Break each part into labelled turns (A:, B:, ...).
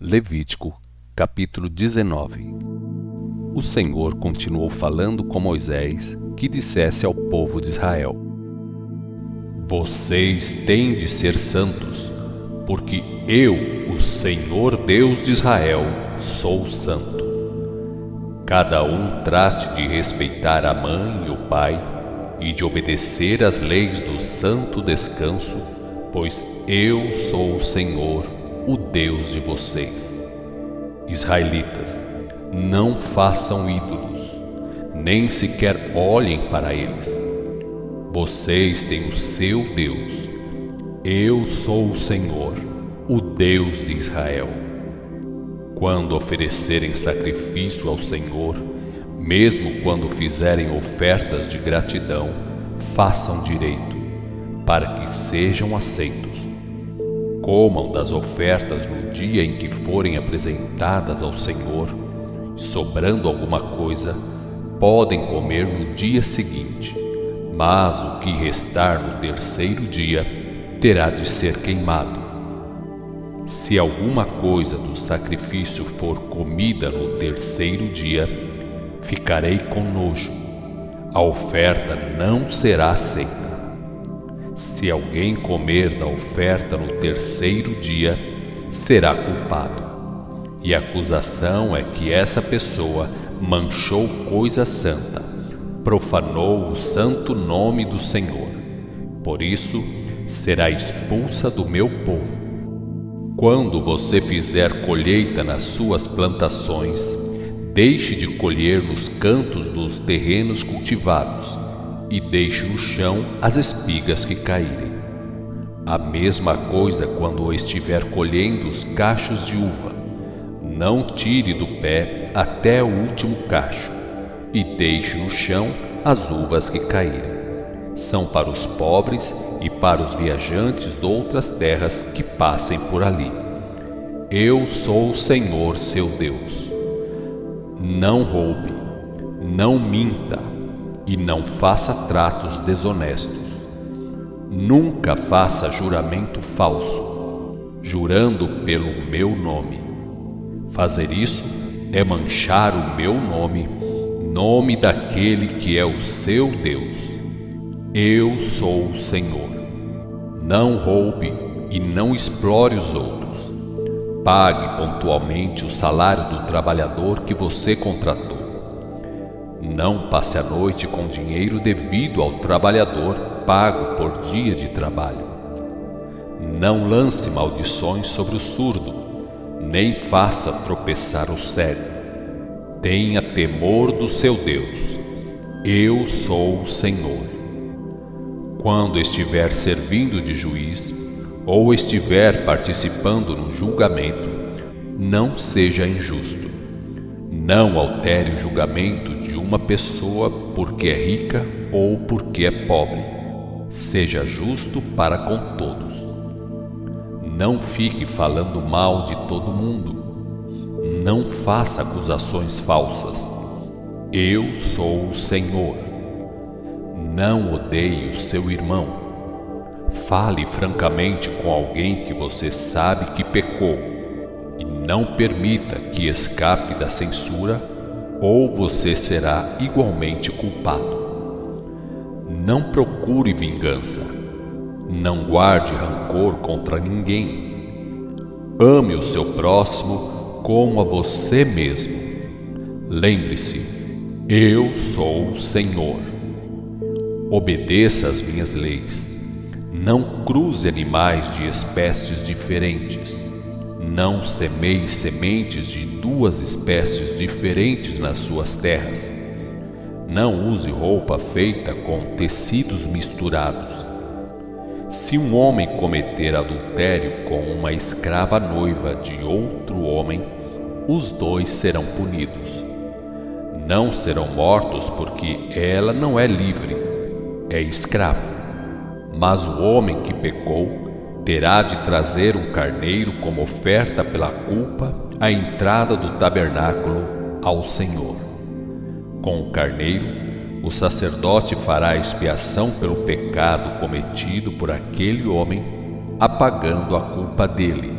A: Levítico, capítulo 19 O Senhor continuou falando com Moisés, que dissesse ao povo de Israel: Vocês têm de ser santos, porque eu, o Senhor Deus de Israel, sou santo. Cada um trate de respeitar a mãe e o pai e de obedecer às leis do santo descanso, pois eu sou o Senhor o Deus de vocês. Israelitas, não façam ídolos, nem sequer olhem para eles. Vocês têm o seu Deus. Eu sou o Senhor, o Deus de Israel. Quando oferecerem sacrifício ao Senhor, mesmo quando fizerem ofertas de gratidão, façam direito, para que sejam aceitos comam das ofertas no dia em que forem apresentadas ao Senhor, sobrando alguma coisa, podem comer no dia seguinte, mas o que restar no terceiro dia terá de ser queimado. Se alguma coisa do sacrifício for comida no terceiro dia, ficarei com nojo. A oferta não será aceita. Se alguém comer da oferta no terceiro dia, será culpado. E a acusação é que essa pessoa manchou coisa santa, profanou o santo nome do Senhor. Por isso, será expulsa do meu povo. Quando você fizer colheita nas suas plantações, deixe de colher nos cantos dos terrenos cultivados e deixe no chão as espigas que caírem. A mesma coisa quando estiver colhendo os cachos de uva. Não tire do pé até o último cacho e deixe no chão as uvas que caírem. São para os pobres e para os viajantes de outras terras que passem por ali. Eu sou o Senhor seu Deus. Não roube, não minta, e não faça tratos desonestos. Nunca faça juramento falso, jurando pelo meu nome. Fazer isso é manchar o meu nome, nome daquele que é o seu Deus. Eu sou o Senhor. Não roube e não explore os outros. Pague pontualmente o salário do trabalhador que você contratou não passe a noite com dinheiro devido ao trabalhador pago por dia de trabalho. Não lance maldições sobre o surdo, nem faça tropeçar o cego. Tenha temor do seu Deus. Eu sou o Senhor. Quando estiver servindo de juiz ou estiver participando no julgamento, não seja injusto. Não altere o julgamento uma pessoa porque é rica ou porque é pobre. Seja justo para com todos. Não fique falando mal de todo mundo. Não faça acusações falsas. Eu sou o Senhor. Não odeie o seu irmão. Fale francamente com alguém que você sabe que pecou e não permita que escape da censura ou você será igualmente culpado. Não procure vingança. Não guarde rancor contra ninguém. Ame o seu próximo como a você mesmo. Lembre-se, eu sou o Senhor. Obedeça às minhas leis. Não cruze animais de espécies diferentes não semeie sementes de duas espécies diferentes nas suas terras. Não use roupa feita com tecidos misturados. Se um homem cometer adultério com uma escrava noiva de outro homem, os dois serão punidos. Não serão mortos porque ela não é livre, é escrava. Mas o homem que pecou terá de trazer um carneiro como oferta pela culpa à entrada do tabernáculo ao Senhor. Com o carneiro, o sacerdote fará expiação pelo pecado cometido por aquele homem, apagando a culpa dele,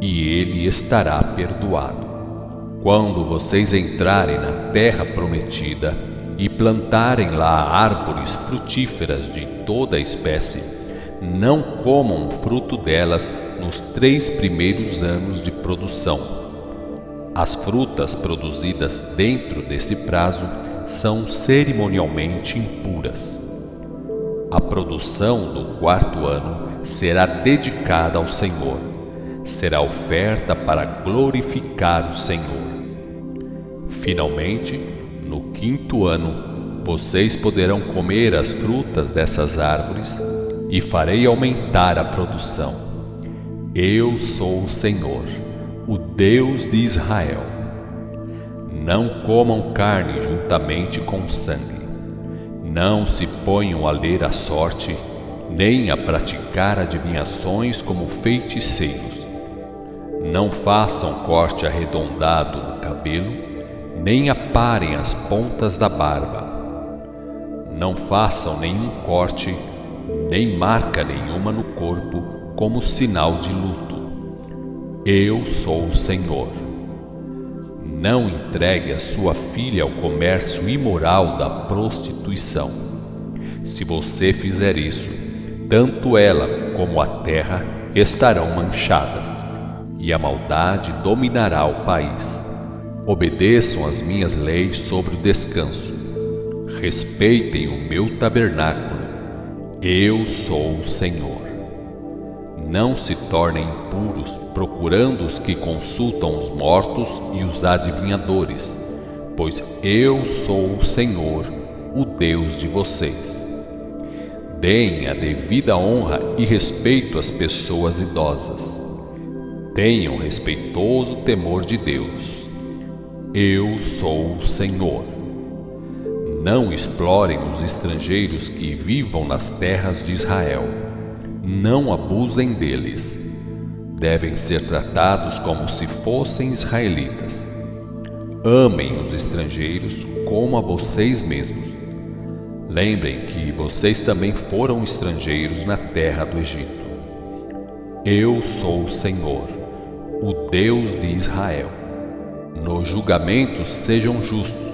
A: e ele estará perdoado. Quando vocês entrarem na terra prometida e plantarem lá árvores frutíferas de toda espécie, não comam fruto delas nos três primeiros anos de produção. As frutas produzidas dentro desse prazo são cerimonialmente impuras. A produção do quarto ano será dedicada ao Senhor. Será oferta para glorificar o Senhor. Finalmente, no quinto ano, vocês poderão comer as frutas dessas árvores e farei aumentar a produção. Eu sou o Senhor, o Deus de Israel. Não comam carne juntamente com sangue. Não se ponham a ler a sorte, nem a praticar adivinhações como feiticeiros. Não façam corte arredondado no cabelo, nem aparem as pontas da barba. Não façam nenhum corte nem marca nenhuma no corpo como sinal de luto. Eu sou o Senhor. Não entregue a sua filha ao comércio imoral da prostituição. Se você fizer isso, tanto ela como a terra estarão manchadas, e a maldade dominará o país. Obedeçam as minhas leis sobre o descanso. Respeitem o meu tabernáculo eu sou o Senhor. Não se tornem impuros procurando os que consultam os mortos e os adivinhadores, pois eu sou o Senhor, o Deus de vocês. Deem a devida honra e respeito às pessoas idosas. Tenham respeitoso temor de Deus. Eu sou o Senhor. Não explorem os estrangeiros que vivam nas terras de Israel. Não abusem deles. Devem ser tratados como se fossem israelitas. Amem os estrangeiros como a vocês mesmos. Lembrem que vocês também foram estrangeiros na terra do Egito. Eu sou o Senhor, o Deus de Israel. Nos julgamentos sejam justos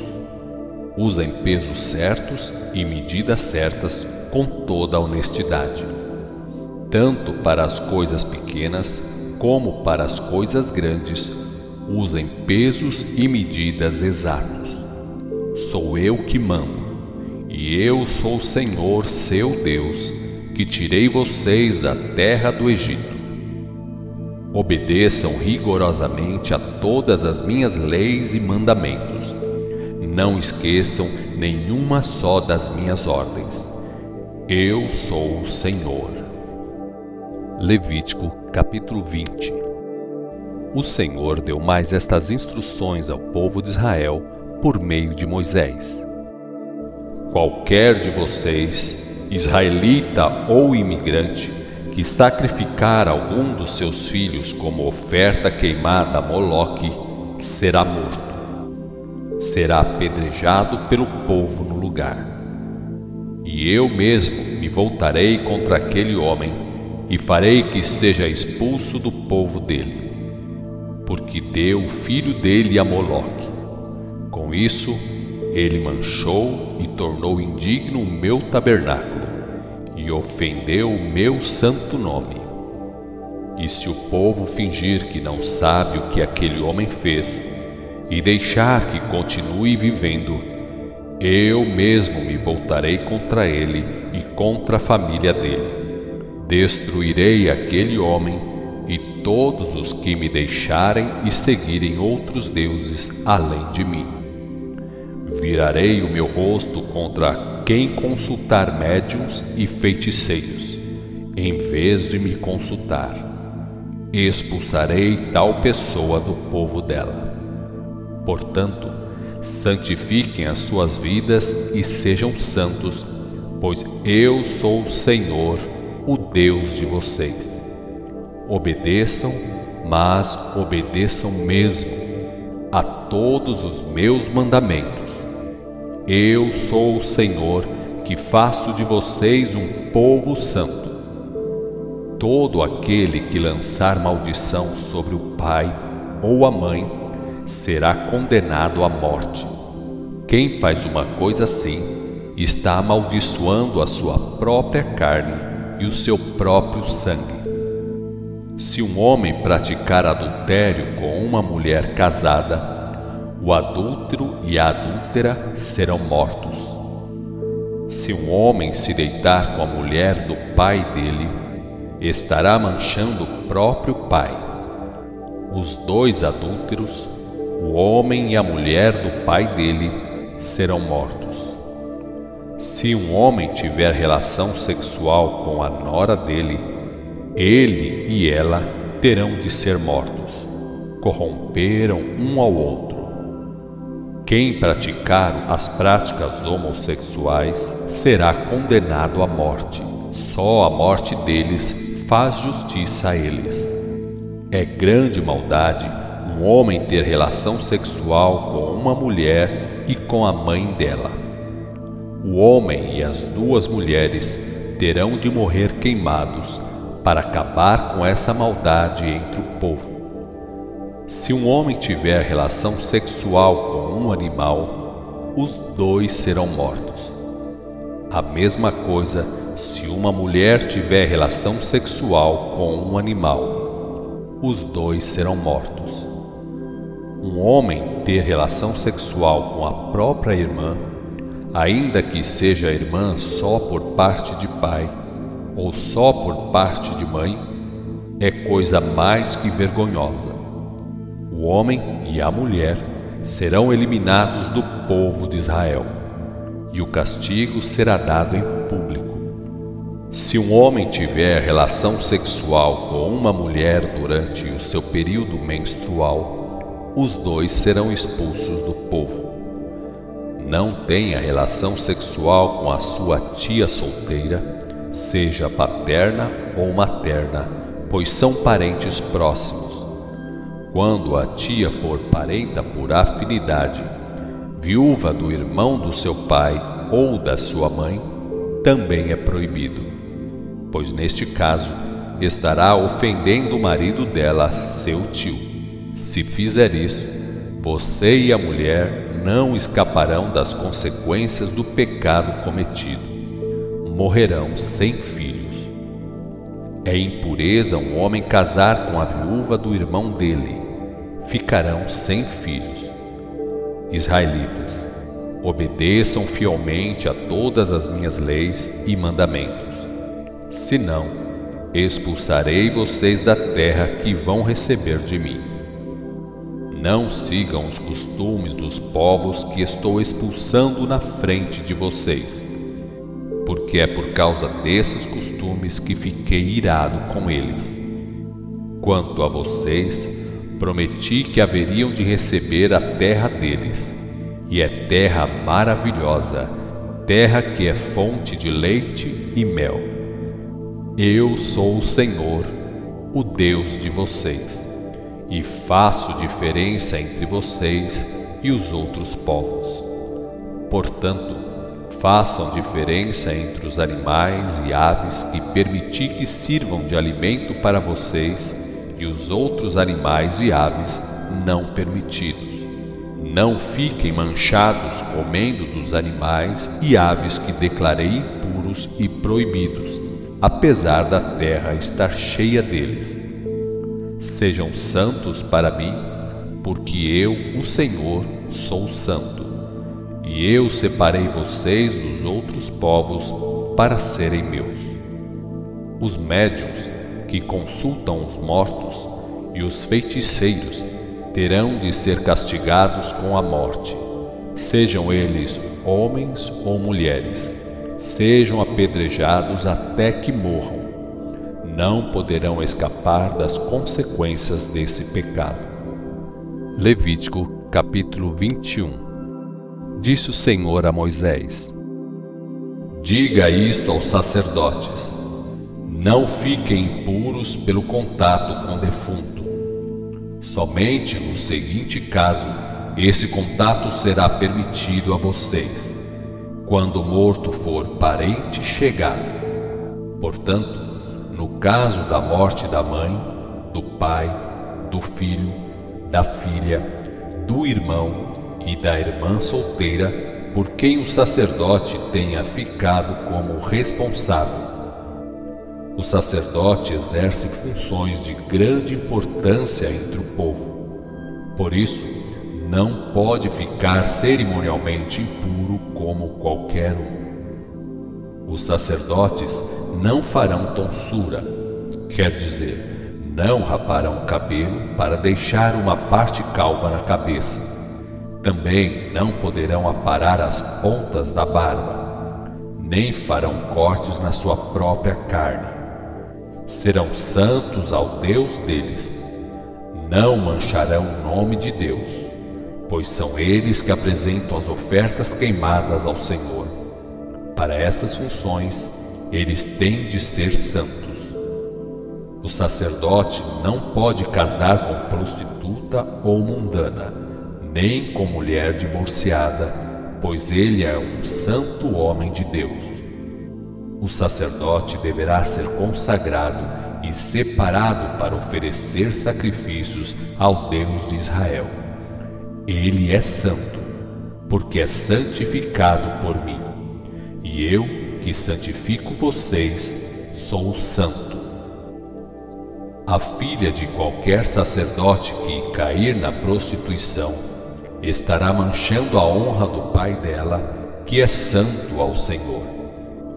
A: Usem pesos certos e medidas certas com toda a honestidade, tanto para as coisas pequenas como para as coisas grandes. Usem pesos e medidas exatos. Sou eu que mando, e eu sou o Senhor, seu Deus, que tirei vocês da terra do Egito. Obedeçam rigorosamente a todas as minhas leis e mandamentos não esqueçam nenhuma só das minhas ordens. Eu sou o Senhor. Levítico capítulo 20 O Senhor deu mais estas instruções ao povo de Israel por meio de Moisés. Qualquer de vocês, israelita ou imigrante, que sacrificar algum dos seus filhos como oferta queimada a Moloque, será morto será apedrejado pelo povo no lugar. E eu mesmo me voltarei contra aquele homem e farei que seja expulso do povo dele, porque deu o filho dele a Moloque. Com isso, ele manchou e tornou indigno o meu tabernáculo e ofendeu o meu santo nome. E se o povo fingir que não sabe o que aquele homem fez, e deixar que continue vivendo, eu mesmo me voltarei contra ele e contra a família dele. Destruirei aquele homem e todos os que me deixarem e seguirem outros deuses além de mim. Virarei o meu rosto contra quem consultar médiuns e feiticeiros, em vez de me consultar. Expulsarei tal pessoa do povo dela. Portanto, santifiquem as suas vidas e sejam santos, pois eu sou o Senhor, o Deus de vocês. Obedeçam, mas obedeçam mesmo a todos os meus mandamentos. Eu sou o Senhor que faço de vocês um povo santo. todo aquele que lançar maldição sobre o pai ou a mãe será condenado à morte. Quem faz uma coisa assim está amaldiçoando a sua própria carne e o seu próprio sangue. Se um homem praticar adultério com uma mulher casada, o adúltero e a adúltera serão mortos. Se um homem se deitar com a mulher do pai dele, estará manchando o próprio pai. Os dois adúlteros, o homem e a mulher do pai dele, serão mortos. Se um homem tiver relação sexual com a nora dele, ele e ela terão de ser mortos. Corromperam um ao outro. Quem praticar as práticas homossexuais será condenado à morte. Só a morte deles faz justiça a eles. É grande maldade um homem ter relação sexual com uma mulher e com a mãe dela. O homem e as duas mulheres terão de morrer queimados para acabar com essa maldade entre o povo. Se um homem tiver relação sexual com um animal, os dois serão mortos. A mesma coisa se uma mulher tiver relação sexual com um animal, os dois serão mortos. Um homem ter relação sexual com a própria irmã, ainda que seja irmã só por parte de pai, ou só por parte de mãe, é coisa mais que vergonhosa. O homem e a mulher serão eliminados do povo de Israel, e o castigo será dado em público. Se um homem tiver relação sexual com uma mulher durante o seu período menstrual, os dois serão expulsos do povo. Não tenha relação sexual com a sua tia solteira seja paterna ou materna, pois são parentes próximos. Quando a tia for parenta por afinidade, viúva do irmão do seu pai ou da sua mãe, também é proibido, pois neste caso estará ofendendo o marido dela, seu tio. Se fizer isso, você e a mulher não escaparão das consequências do pecado cometido morrerão sem filhos. É impureza um homem casar com a viúva do irmão dele, ficarão sem filhos. Israelitas, obedeçam fielmente a todas as minhas leis e mandamentos. Senão, expulsarei vocês da terra que vão receber de mim. Não sigam os costumes dos povos que estou expulsando na frente de vocês porque é por causa desses costumes que fiquei irado com eles. Quanto a vocês, prometi que haveriam de receber a terra deles, e é terra maravilhosa, terra que é fonte de leite e mel. Eu sou o Senhor, o Deus de vocês, e faço diferença entre vocês e os outros povos. Portanto, façam diferença entre os animais e aves que permiti que sirvam de alimento para vocês e os outros animais e aves não permitidos. Não fiquem manchados comendo dos animais e aves que declarei impuros e proibidos, apesar da terra estar cheia deles. Sejam santos para mim, porque eu, o Senhor, sou santo e eu separei vocês dos outros povos para serem meus. Os médiuns que consultam os mortos e os feiticeiros terão de ser castigados com a morte, sejam eles homens ou mulheres, sejam apedrejados até que morram. Não poderão escapar das consequências desse pecado. Levítico capítulo 21 Disse o Senhor a Moisés: Diga isto aos sacerdotes: Não fiquem impuros pelo contato com defunto. Somente no seguinte caso, esse contato será permitido a vocês, quando o morto for parente chegado. Portanto, no caso da morte da mãe, do pai, do filho, da filha, do irmão e da irmã solteira por quem o sacerdote tenha ficado como responsável. O sacerdote exerce funções de grande importância entre o povo. Por isso, não pode ficar cerimonialmente impuro como qualquer um. Os sacerdotes não farão tonsura, quer dizer, não raparão cabelo para deixar uma parte calva na cabeça. Também não poderão aparar as pontas da barba, nem farão cortes na sua própria carne. Serão santos ao Deus deles. Não mancharão o nome de Deus pois são eles que apresentam as ofertas queimadas ao Senhor. Para essas funções, eles têm de ser santos. O sacerdote não pode casar com prostituta ou mundana, nem com mulher divorciada, pois ele é um santo homem de Deus. O sacerdote deverá ser consagrado e separado para oferecer sacrifícios ao Deus de Israel. Ele é santo, porque é santificado por mim. E eu, que santifico vocês, sou santo. A filha de qualquer sacerdote que cair na prostituição estará manchando a honra do pai dela, que é santo ao Senhor.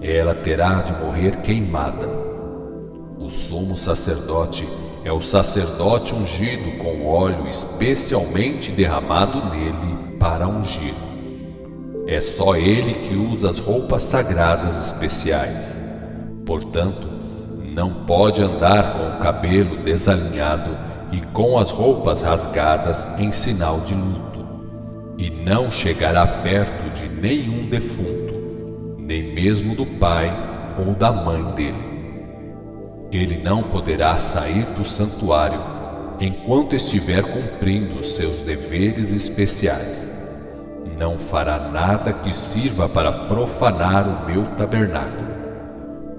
A: Ela terá de morrer queimada. O sumo sacerdote é o sacerdote ungido com óleo especialmente derramado nele para ungir. É só ele que usa as roupas sagradas especiais. Portanto, não pode andar com o cabelo desalinhado e com as roupas rasgadas em sinal de luto, e não chegará perto de nenhum defunto, nem mesmo do pai ou da mãe dele. Ele não poderá sair do santuário enquanto estiver cumprindo seus deveres especiais. Não fará nada que sirva para profanar o meu tabernáculo,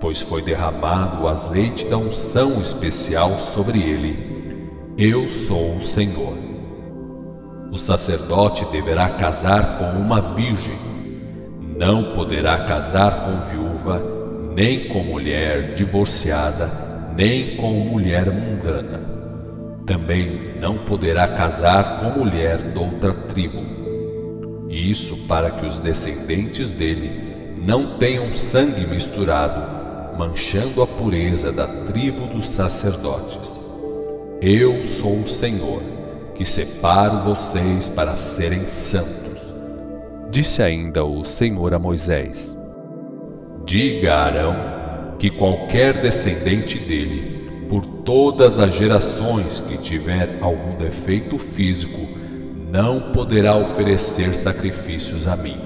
A: pois foi derramado o azeite da unção especial sobre ele. Eu sou o Senhor. O sacerdote deverá casar com uma virgem, não poderá casar com viúva, nem com mulher divorciada nem com mulher mundana. Também não poderá casar com mulher de outra tribo. Isso para que os descendentes dele não tenham sangue misturado, manchando a pureza da tribo dos sacerdotes. Eu sou o Senhor, que separo vocês para serem santos. Disse ainda o Senhor a Moisés: Diga a Arão que qualquer descendente dele, por todas as gerações que tiver algum defeito físico, não poderá oferecer sacrifícios a mim.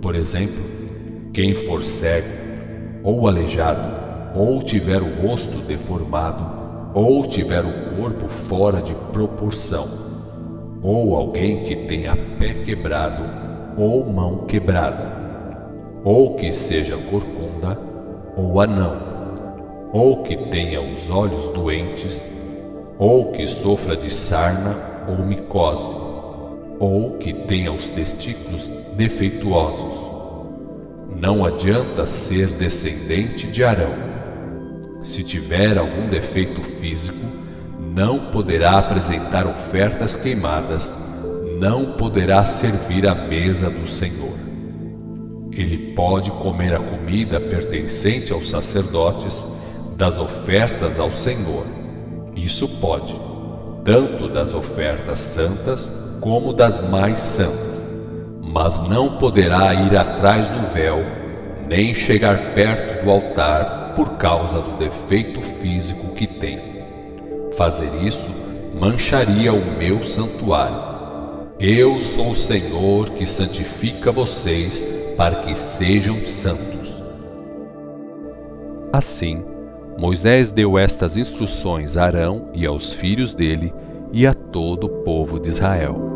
A: Por exemplo, quem for cego, ou aleijado, ou tiver o rosto deformado, ou tiver o corpo fora de proporção, ou alguém que tenha pé quebrado ou mão quebrada, ou que seja corcunda, ou anão, ou que tenha os olhos doentes, ou que sofra de sarna ou micose, ou que tenha os testículos defeituosos. Não adianta ser descendente de Arão. Se tiver algum defeito físico, não poderá apresentar ofertas queimadas, não poderá servir à mesa do Senhor. Ele pode comer a comida pertencente aos sacerdotes das ofertas ao Senhor. Isso pode, tanto das ofertas santas como das mais santas. Mas não poderá ir atrás do véu, nem chegar perto do altar por causa do defeito físico que tem. Fazer isso mancharia o meu santuário. Eu sou o Senhor que santifica vocês para que sejam santos. Assim, Moisés deu estas instruções a Arão e aos filhos dele e a todo o povo de Israel.